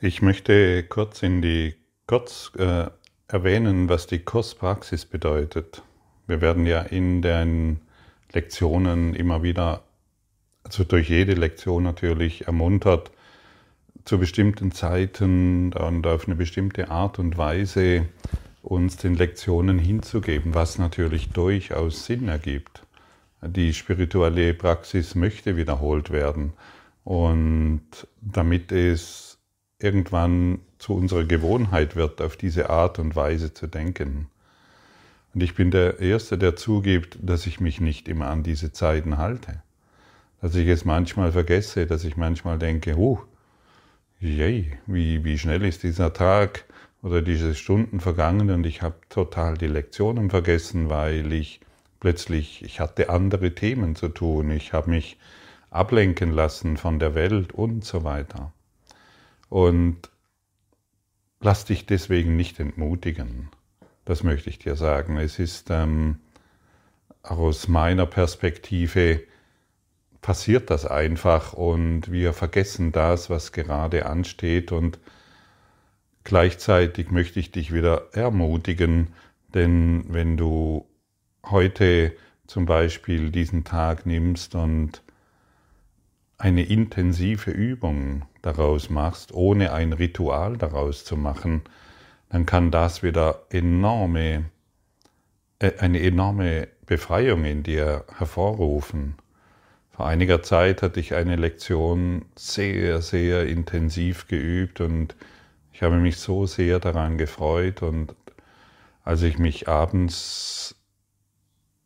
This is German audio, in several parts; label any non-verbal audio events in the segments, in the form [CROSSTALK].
Ich möchte kurz in die kurz äh, erwähnen, was die Kurspraxis bedeutet. Wir werden ja in den Lektionen immer wieder, also durch jede Lektion natürlich ermuntert, zu bestimmten Zeiten und auf eine bestimmte Art und Weise uns den Lektionen hinzugeben, was natürlich durchaus Sinn ergibt. Die spirituelle Praxis möchte wiederholt werden und damit es irgendwann zu unserer Gewohnheit wird, auf diese Art und Weise zu denken. Und ich bin der Erste, der zugibt, dass ich mich nicht immer an diese Zeiten halte. Dass ich es manchmal vergesse, dass ich manchmal denke, huh, yay, wie, wie schnell ist dieser Tag oder diese Stunden vergangen und ich habe total die Lektionen vergessen, weil ich plötzlich, ich hatte andere Themen zu tun, ich habe mich ablenken lassen von der Welt und so weiter. Und lass dich deswegen nicht entmutigen. Das möchte ich dir sagen. Es ist ähm, aus meiner Perspektive passiert das einfach und wir vergessen das, was gerade ansteht und gleichzeitig möchte ich dich wieder ermutigen, denn wenn du heute zum Beispiel diesen Tag nimmst und eine intensive Übung daraus machst, ohne ein Ritual daraus zu machen, dann kann das wieder enorme, äh, eine enorme Befreiung in dir hervorrufen. Vor einiger Zeit hatte ich eine Lektion sehr, sehr intensiv geübt und ich habe mich so sehr daran gefreut und als ich mich abends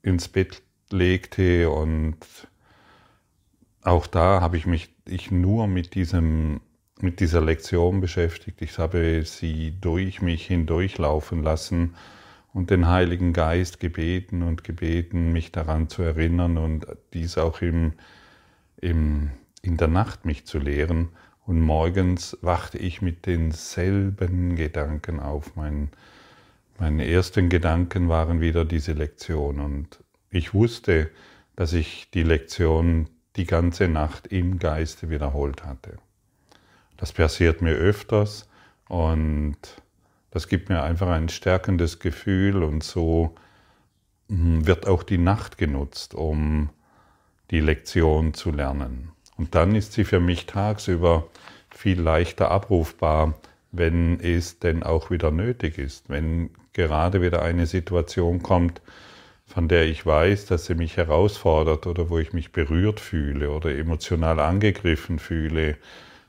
ins Bett legte und auch da habe ich mich ich nur mit, diesem, mit dieser Lektion beschäftigt. Ich habe sie durch mich hindurchlaufen lassen und den Heiligen Geist gebeten und gebeten, mich daran zu erinnern und dies auch im, im, in der Nacht mich zu lehren. Und morgens wachte ich mit denselben Gedanken auf. Mein, meine ersten Gedanken waren wieder diese Lektion. Und ich wusste, dass ich die Lektion die ganze Nacht im Geiste wiederholt hatte. Das passiert mir öfters und das gibt mir einfach ein stärkendes Gefühl und so hm, wird auch die Nacht genutzt, um die Lektion zu lernen. Und dann ist sie für mich tagsüber viel leichter abrufbar, wenn es denn auch wieder nötig ist, wenn gerade wieder eine Situation kommt, von der ich weiß, dass sie mich herausfordert oder wo ich mich berührt fühle oder emotional angegriffen fühle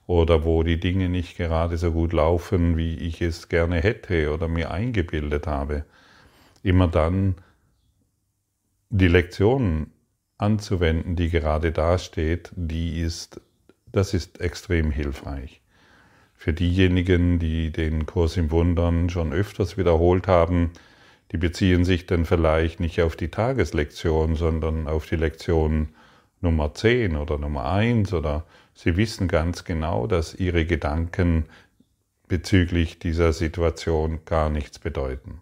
oder wo die Dinge nicht gerade so gut laufen, wie ich es gerne hätte oder mir eingebildet habe. Immer dann die Lektion anzuwenden, die gerade dasteht, die ist, das ist extrem hilfreich. Für diejenigen, die den Kurs im Wundern schon öfters wiederholt haben, die beziehen sich dann vielleicht nicht auf die Tageslektion, sondern auf die Lektion Nummer 10 oder Nummer 1 oder sie wissen ganz genau, dass ihre Gedanken bezüglich dieser Situation gar nichts bedeuten.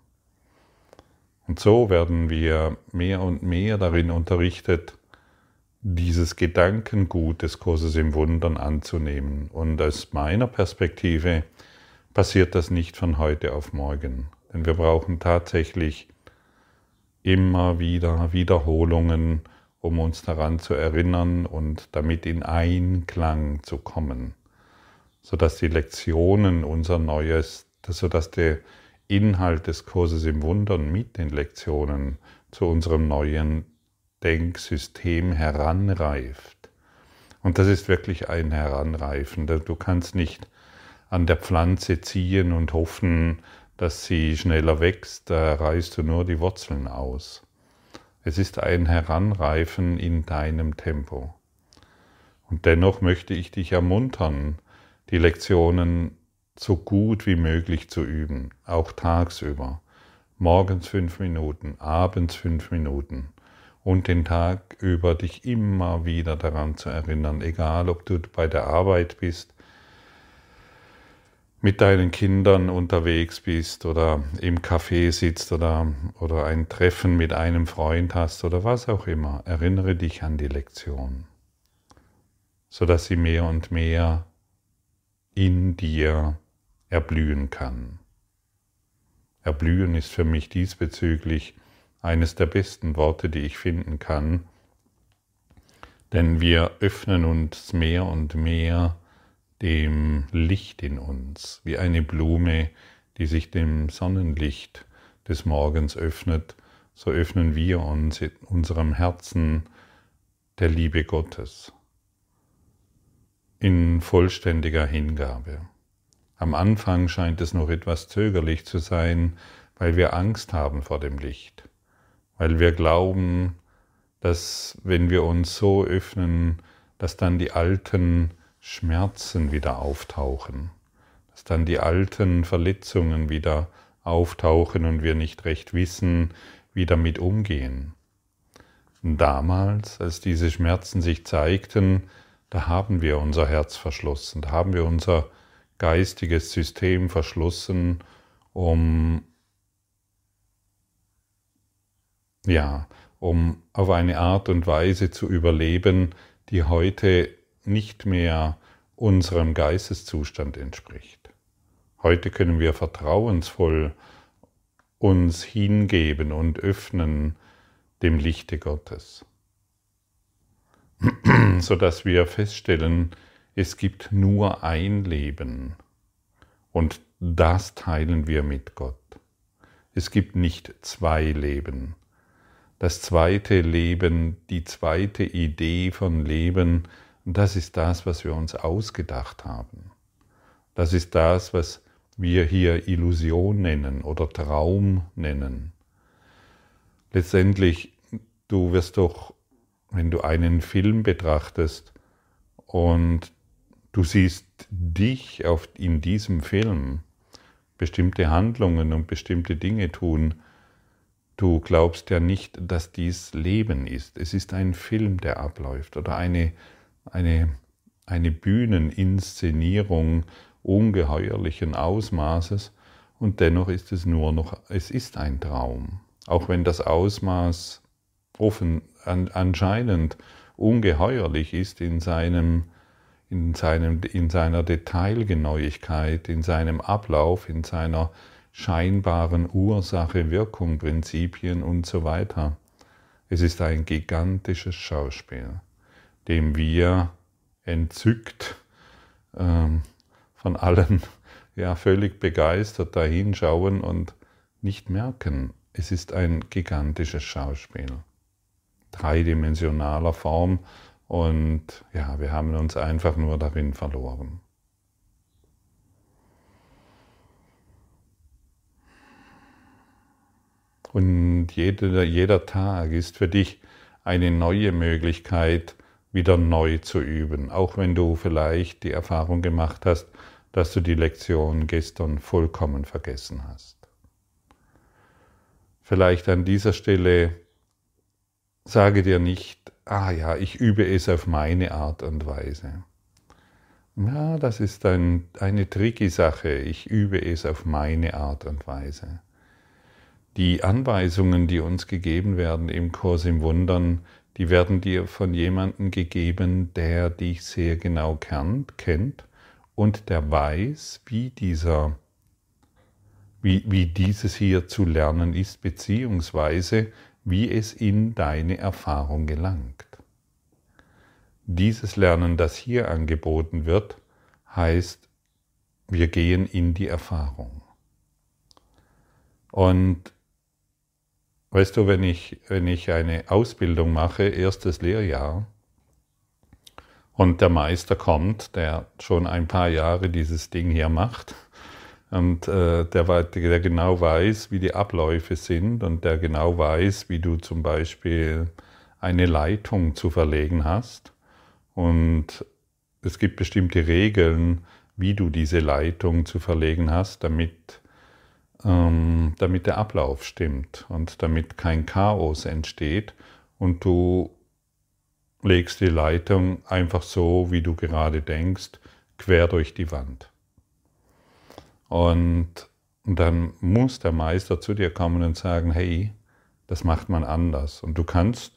Und so werden wir mehr und mehr darin unterrichtet, dieses Gedankengut des Kurses im Wundern anzunehmen. Und aus meiner Perspektive passiert das nicht von heute auf morgen. Denn wir brauchen tatsächlich immer wieder Wiederholungen, um uns daran zu erinnern und damit in Einklang zu kommen, sodass die Lektionen unser neues, sodass der Inhalt des Kurses im Wundern mit den Lektionen zu unserem neuen Denksystem heranreift. Und das ist wirklich ein Heranreifen. Du kannst nicht an der Pflanze ziehen und hoffen, dass sie schneller wächst, da reißt du nur die Wurzeln aus. Es ist ein Heranreifen in deinem Tempo. Und dennoch möchte ich dich ermuntern, die Lektionen so gut wie möglich zu üben, auch tagsüber. Morgens fünf Minuten, abends fünf Minuten und den Tag über dich immer wieder daran zu erinnern, egal ob du bei der Arbeit bist, mit deinen Kindern unterwegs bist oder im Café sitzt oder, oder ein Treffen mit einem Freund hast oder was auch immer, erinnere dich an die Lektion, sodass sie mehr und mehr in dir erblühen kann. Erblühen ist für mich diesbezüglich eines der besten Worte, die ich finden kann, denn wir öffnen uns mehr und mehr dem Licht in uns, wie eine Blume, die sich dem Sonnenlicht des Morgens öffnet, so öffnen wir uns in unserem Herzen der Liebe Gottes in vollständiger Hingabe. Am Anfang scheint es noch etwas zögerlich zu sein, weil wir Angst haben vor dem Licht, weil wir glauben, dass wenn wir uns so öffnen, dass dann die alten Schmerzen wieder auftauchen, dass dann die alten Verletzungen wieder auftauchen und wir nicht recht wissen, wie damit umgehen. Damals, als diese Schmerzen sich zeigten, da haben wir unser Herz verschlossen, da haben wir unser geistiges System verschlossen, um ja, um auf eine Art und Weise zu überleben, die heute nicht mehr unserem Geisteszustand entspricht. Heute können wir vertrauensvoll uns hingeben und öffnen dem Lichte Gottes, [CLEARS THROAT] so dass wir feststellen, es gibt nur ein Leben und das teilen wir mit Gott. Es gibt nicht zwei Leben das zweite Leben, die zweite Idee von Leben, das ist das, was wir uns ausgedacht haben. Das ist das, was wir hier Illusion nennen oder Traum nennen. Letztendlich, du wirst doch, wenn du einen Film betrachtest und du siehst dich auf, in diesem Film, bestimmte Handlungen und bestimmte Dinge tun, Du glaubst ja nicht, dass dies Leben ist. Es ist ein Film, der abläuft oder eine, eine, eine Bühneninszenierung ungeheuerlichen Ausmaßes und dennoch ist es nur noch, es ist ein Traum. Auch wenn das Ausmaß offen, an, anscheinend ungeheuerlich ist in seinem, in, seinem, in seiner Detailgenauigkeit, in seinem Ablauf, in seiner scheinbaren Ursache-Wirkung-Prinzipien und so weiter. Es ist ein gigantisches Schauspiel, dem wir entzückt ähm, von allen [LAUGHS] ja völlig begeistert dahinschauen und nicht merken, es ist ein gigantisches Schauspiel, dreidimensionaler Form und ja, wir haben uns einfach nur darin verloren. Und jeder, jeder Tag ist für dich eine neue Möglichkeit, wieder neu zu üben, auch wenn du vielleicht die Erfahrung gemacht hast, dass du die Lektion gestern vollkommen vergessen hast. Vielleicht an dieser Stelle sage dir nicht, ah ja, ich übe es auf meine Art und Weise. Ja, das ist ein, eine tricky Sache. Ich übe es auf meine Art und Weise. Die Anweisungen, die uns gegeben werden im Kurs im Wundern, die werden dir von jemandem gegeben, der dich sehr genau kennt und der weiß, wie dieser wie, wie dieses hier zu lernen ist, beziehungsweise wie es in deine Erfahrung gelangt. Dieses Lernen, das hier angeboten wird, heißt, wir gehen in die Erfahrung. Und Weißt du, wenn ich, wenn ich eine Ausbildung mache, erstes Lehrjahr, und der Meister kommt, der schon ein paar Jahre dieses Ding hier macht, und äh, der, der genau weiß, wie die Abläufe sind und der genau weiß, wie du zum Beispiel eine Leitung zu verlegen hast. Und es gibt bestimmte Regeln, wie du diese Leitung zu verlegen hast, damit ähm, damit der Ablauf stimmt und damit kein Chaos entsteht und du legst die Leitung einfach so, wie du gerade denkst, quer durch die Wand. Und dann muss der Meister zu dir kommen und sagen, hey, das macht man anders. Und du kannst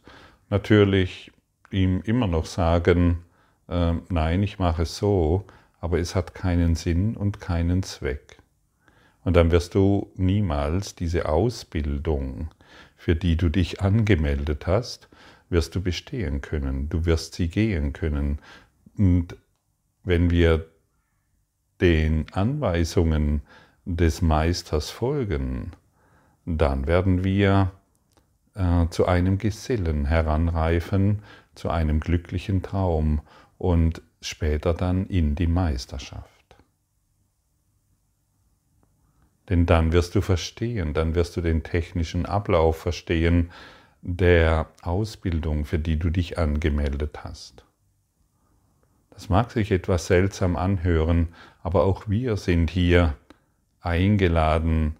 natürlich ihm immer noch sagen, äh, nein, ich mache es so, aber es hat keinen Sinn und keinen Zweck. Und dann wirst du niemals diese Ausbildung, für die du dich angemeldet hast, wirst du bestehen können. Du wirst sie gehen können. Und wenn wir den Anweisungen des Meisters folgen, dann werden wir äh, zu einem Gesellen heranreifen, zu einem glücklichen Traum und später dann in die Meisterschaft. Denn dann wirst du verstehen, dann wirst du den technischen Ablauf verstehen der Ausbildung, für die du dich angemeldet hast. Das mag sich etwas seltsam anhören, aber auch wir sind hier eingeladen,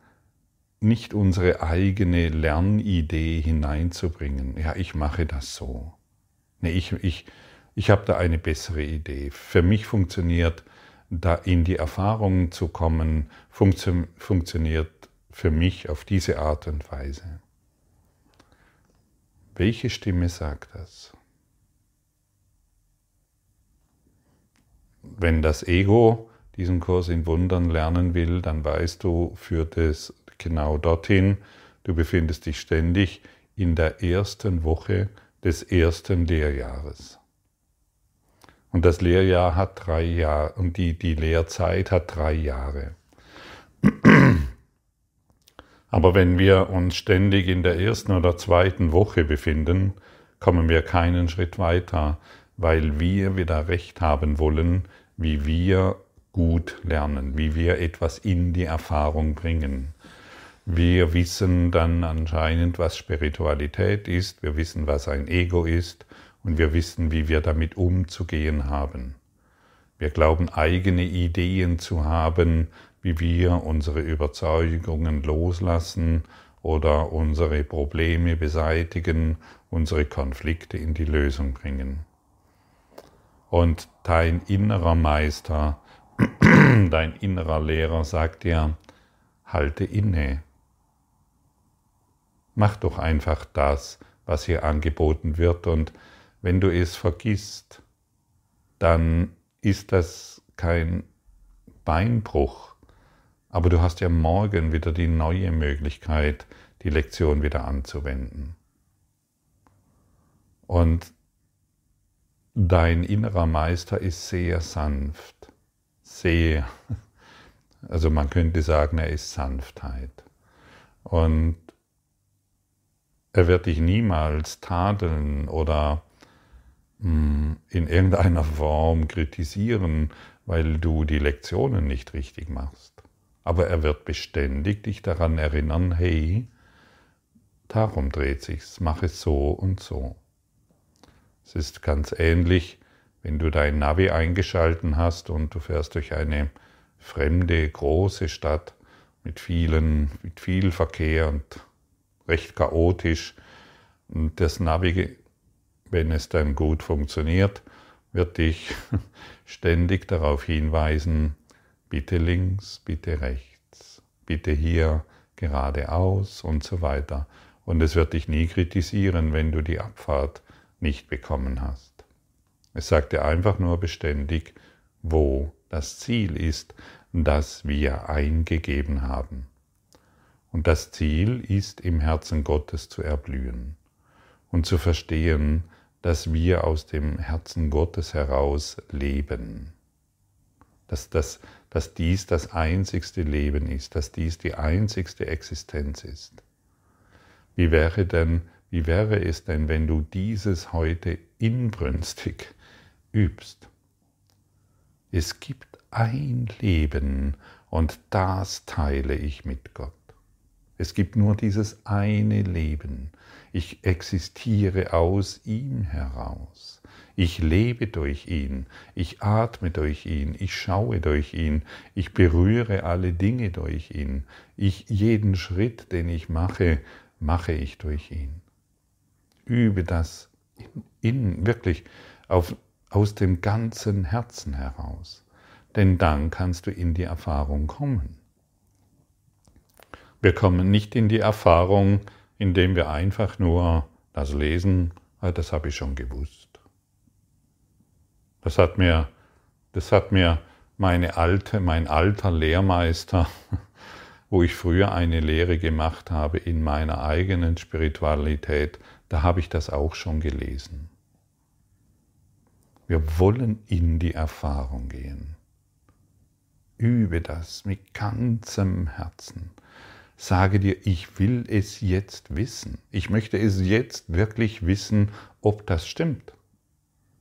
nicht unsere eigene Lernidee hineinzubringen. Ja, ich mache das so. Nee, ich, ich, ich habe da eine bessere Idee. Für mich funktioniert, da in die Erfahrung zu kommen, funktio funktioniert für mich auf diese Art und Weise. Welche Stimme sagt das? Wenn das Ego diesen Kurs in Wundern lernen will, dann weißt du, führt es genau dorthin. Du befindest dich ständig in der ersten Woche des ersten Lehrjahres. Und das Lehrjahr hat drei Jahre und die, die Lehrzeit hat drei Jahre. [CLEARS THROAT] Aber wenn wir uns ständig in der ersten oder zweiten Woche befinden, kommen wir keinen Schritt weiter, weil wir wieder recht haben wollen, wie wir gut lernen, wie wir etwas in die Erfahrung bringen. Wir wissen dann anscheinend, was Spiritualität ist, wir wissen, was ein Ego ist und wir wissen, wie wir damit umzugehen haben. Wir glauben eigene Ideen zu haben, wie wir unsere Überzeugungen loslassen oder unsere Probleme beseitigen, unsere Konflikte in die Lösung bringen. Und dein innerer Meister, [CLEARS THROAT] dein innerer Lehrer sagt dir, halte inne. Mach doch einfach das, was hier angeboten wird und wenn du es vergisst, dann ist das kein Beinbruch, aber du hast ja morgen wieder die neue Möglichkeit, die Lektion wieder anzuwenden. Und dein innerer Meister ist sehr sanft, sehr, [LAUGHS] also man könnte sagen, er ist Sanftheit. Und er wird dich niemals tadeln oder in irgendeiner Form kritisieren, weil du die Lektionen nicht richtig machst. Aber er wird beständig dich daran erinnern, hey, darum dreht sich's, mach es so und so. Es ist ganz ähnlich, wenn du dein Navi eingeschalten hast und du fährst durch eine fremde, große Stadt mit vielen, mit viel Verkehr und recht chaotisch. Und das Navi, wenn es dann gut funktioniert, wird dich [LAUGHS] ständig darauf hinweisen, bitte links, bitte rechts, bitte hier geradeaus und so weiter. Und es wird dich nie kritisieren, wenn du die Abfahrt nicht bekommen hast. Es sagt dir einfach nur beständig, wo das Ziel ist, das wir eingegeben haben. Und das Ziel ist, im Herzen Gottes zu erblühen und zu verstehen, dass wir aus dem Herzen Gottes heraus leben. Dass, dass, dass dies das einzigste Leben ist, dass dies die einzigste Existenz ist. Wie wäre denn, wie wäre es denn, wenn du dieses heute inbrünstig übst? Es gibt ein Leben und das teile ich mit Gott. Es gibt nur dieses eine Leben. Ich existiere aus ihm heraus. Ich lebe durch ihn. Ich atme durch ihn. Ich schaue durch ihn. Ich berühre alle Dinge durch ihn. Ich, jeden Schritt, den ich mache, mache ich durch ihn. Übe das in, in wirklich auf, aus dem ganzen Herzen heraus. Denn dann kannst du in die Erfahrung kommen. Wir kommen nicht in die Erfahrung, indem wir einfach nur das lesen, ah, das habe ich schon gewusst. Das hat mir, das hat mir meine alte, mein alter Lehrmeister, [LAUGHS] wo ich früher eine Lehre gemacht habe in meiner eigenen Spiritualität, da habe ich das auch schon gelesen. Wir wollen in die Erfahrung gehen. Übe das mit ganzem Herzen. Sage dir, ich will es jetzt wissen. Ich möchte es jetzt wirklich wissen, ob das stimmt.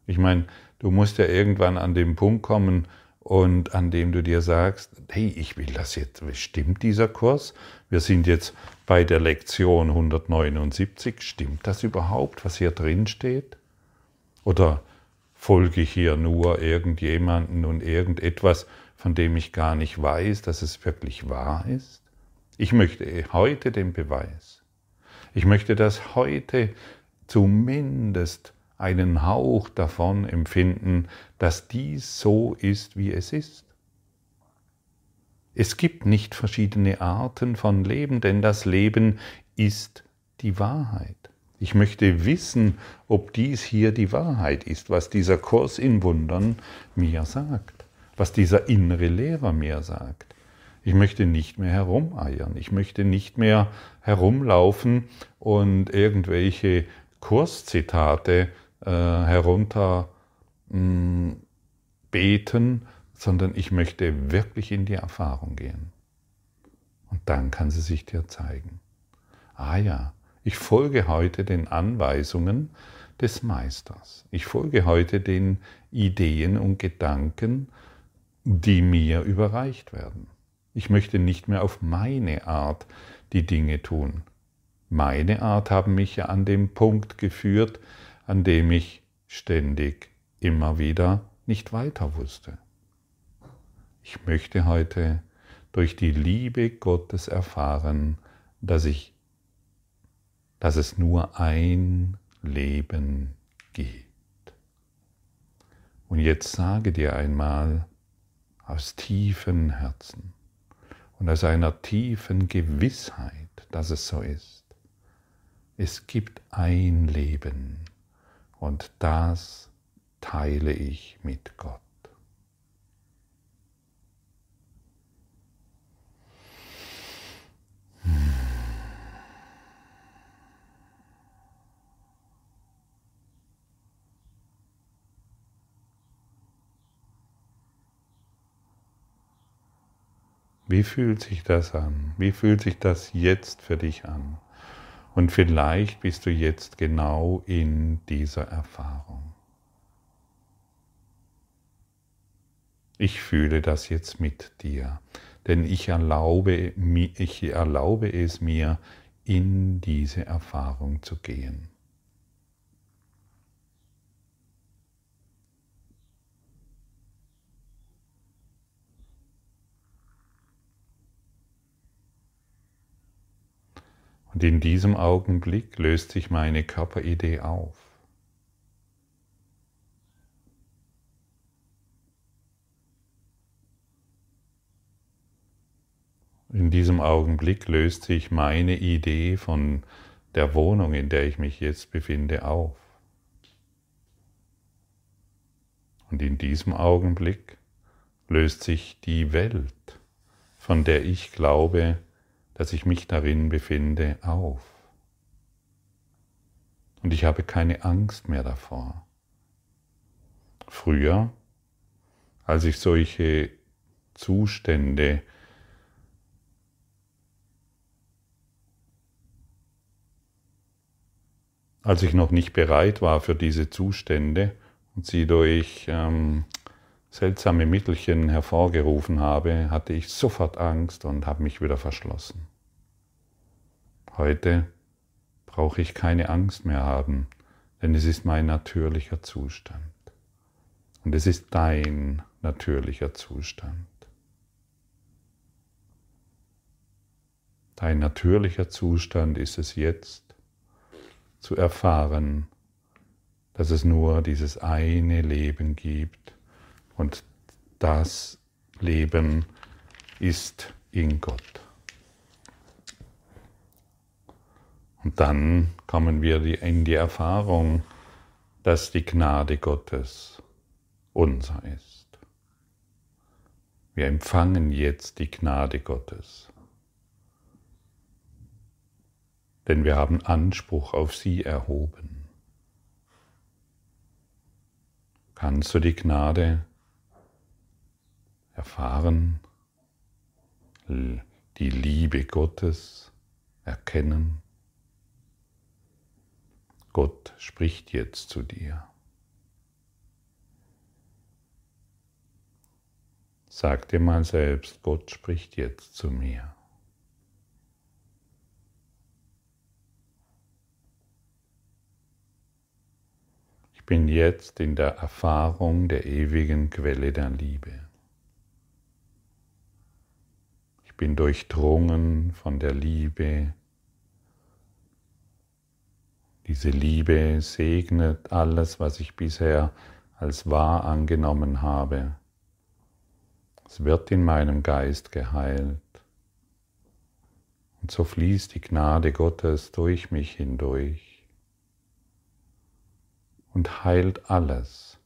Ich meine, du musst ja irgendwann an den Punkt kommen und an dem du dir sagst, hey, ich will das jetzt. Stimmt dieser Kurs? Wir sind jetzt bei der Lektion 179. Stimmt das überhaupt, was hier drin steht? Oder folge ich hier nur irgendjemanden und irgendetwas, von dem ich gar nicht weiß, dass es wirklich wahr ist? Ich möchte heute den Beweis. Ich möchte, dass heute zumindest einen Hauch davon empfinden, dass dies so ist, wie es ist. Es gibt nicht verschiedene Arten von Leben, denn das Leben ist die Wahrheit. Ich möchte wissen, ob dies hier die Wahrheit ist, was dieser Kurs in Wundern mir sagt was dieser innere Lehrer mir sagt. Ich möchte nicht mehr herumeiern. Ich möchte nicht mehr herumlaufen und irgendwelche Kurszitate äh, herunter mm, sondern ich möchte wirklich in die Erfahrung gehen. Und dann kann sie sich dir zeigen. Ah ja, ich folge heute den Anweisungen des Meisters. Ich folge heute den Ideen und Gedanken die mir überreicht werden. Ich möchte nicht mehr auf meine Art die Dinge tun. Meine Art haben mich ja an den Punkt geführt, an dem ich ständig immer wieder nicht weiter wusste. Ich möchte heute durch die Liebe Gottes erfahren, dass ich, dass es nur ein Leben gibt. Und jetzt sage dir einmal, aus tiefem Herzen und aus einer tiefen Gewissheit, dass es so ist. Es gibt ein Leben und das teile ich mit Gott. Wie fühlt sich das an? Wie fühlt sich das jetzt für dich an? Und vielleicht bist du jetzt genau in dieser Erfahrung. Ich fühle das jetzt mit dir, denn ich erlaube, ich erlaube es mir, in diese Erfahrung zu gehen. Und in diesem Augenblick löst sich meine Körperidee auf. In diesem Augenblick löst sich meine Idee von der Wohnung, in der ich mich jetzt befinde, auf. Und in diesem Augenblick löst sich die Welt, von der ich glaube, dass ich mich darin befinde, auf. Und ich habe keine Angst mehr davor. Früher, als ich solche Zustände als ich noch nicht bereit war für diese Zustände und sie durch ähm, seltsame Mittelchen hervorgerufen habe, hatte ich sofort Angst und habe mich wieder verschlossen. Heute brauche ich keine Angst mehr haben, denn es ist mein natürlicher Zustand. Und es ist dein natürlicher Zustand. Dein natürlicher Zustand ist es jetzt zu erfahren, dass es nur dieses eine Leben gibt und das Leben ist in Gott. Und dann kommen wir in die Erfahrung, dass die Gnade Gottes unser ist. Wir empfangen jetzt die Gnade Gottes. Denn wir haben Anspruch auf sie erhoben. Kannst du die Gnade erfahren, die Liebe Gottes erkennen? Gott spricht jetzt zu dir. Sag dir mal selbst, Gott spricht jetzt zu mir. Ich bin jetzt in der Erfahrung der ewigen Quelle der Liebe. Ich bin durchdrungen von der Liebe. Diese Liebe segnet alles, was ich bisher als wahr angenommen habe. Es wird in meinem Geist geheilt. Und so fließt die Gnade Gottes durch mich hindurch und heilt alles,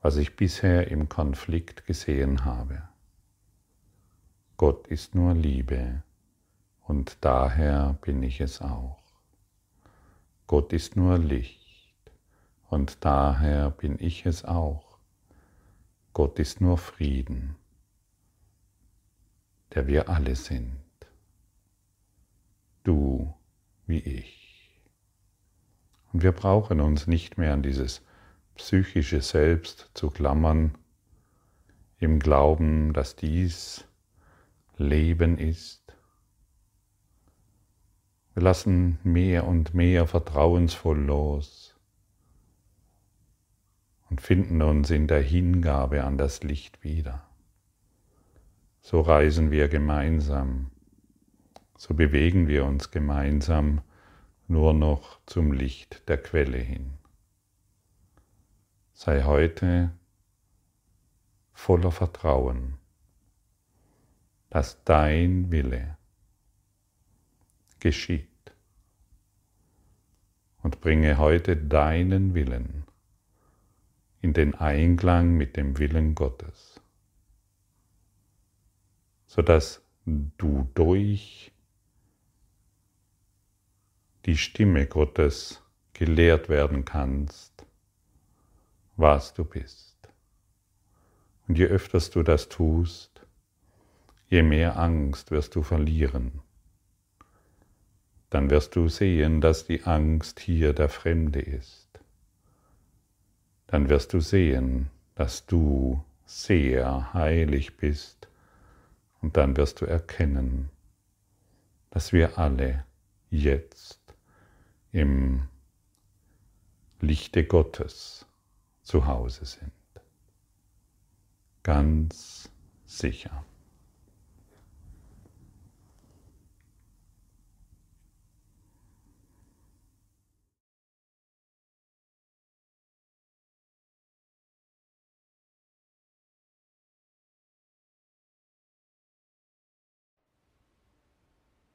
was ich bisher im Konflikt gesehen habe. Gott ist nur Liebe und daher bin ich es auch. Gott ist nur Licht und daher bin ich es auch. Gott ist nur Frieden der wir alle sind. Du wie ich. Und wir brauchen uns nicht mehr an dieses psychische Selbst zu klammern, im Glauben, dass dies Leben ist. Wir lassen mehr und mehr vertrauensvoll los und finden uns in der Hingabe an das Licht wieder so reisen wir gemeinsam, so bewegen wir uns gemeinsam nur noch zum Licht der Quelle hin. Sei heute voller Vertrauen, dass dein Wille geschieht und bringe heute deinen Willen in den Einklang mit dem Willen Gottes sodass du durch die Stimme Gottes gelehrt werden kannst, was du bist. Und je öfters du das tust, je mehr Angst wirst du verlieren. Dann wirst du sehen, dass die Angst hier der Fremde ist. Dann wirst du sehen, dass du sehr heilig bist und dann wirst du erkennen, dass wir alle jetzt im Lichte Gottes zu Hause sind. Ganz sicher.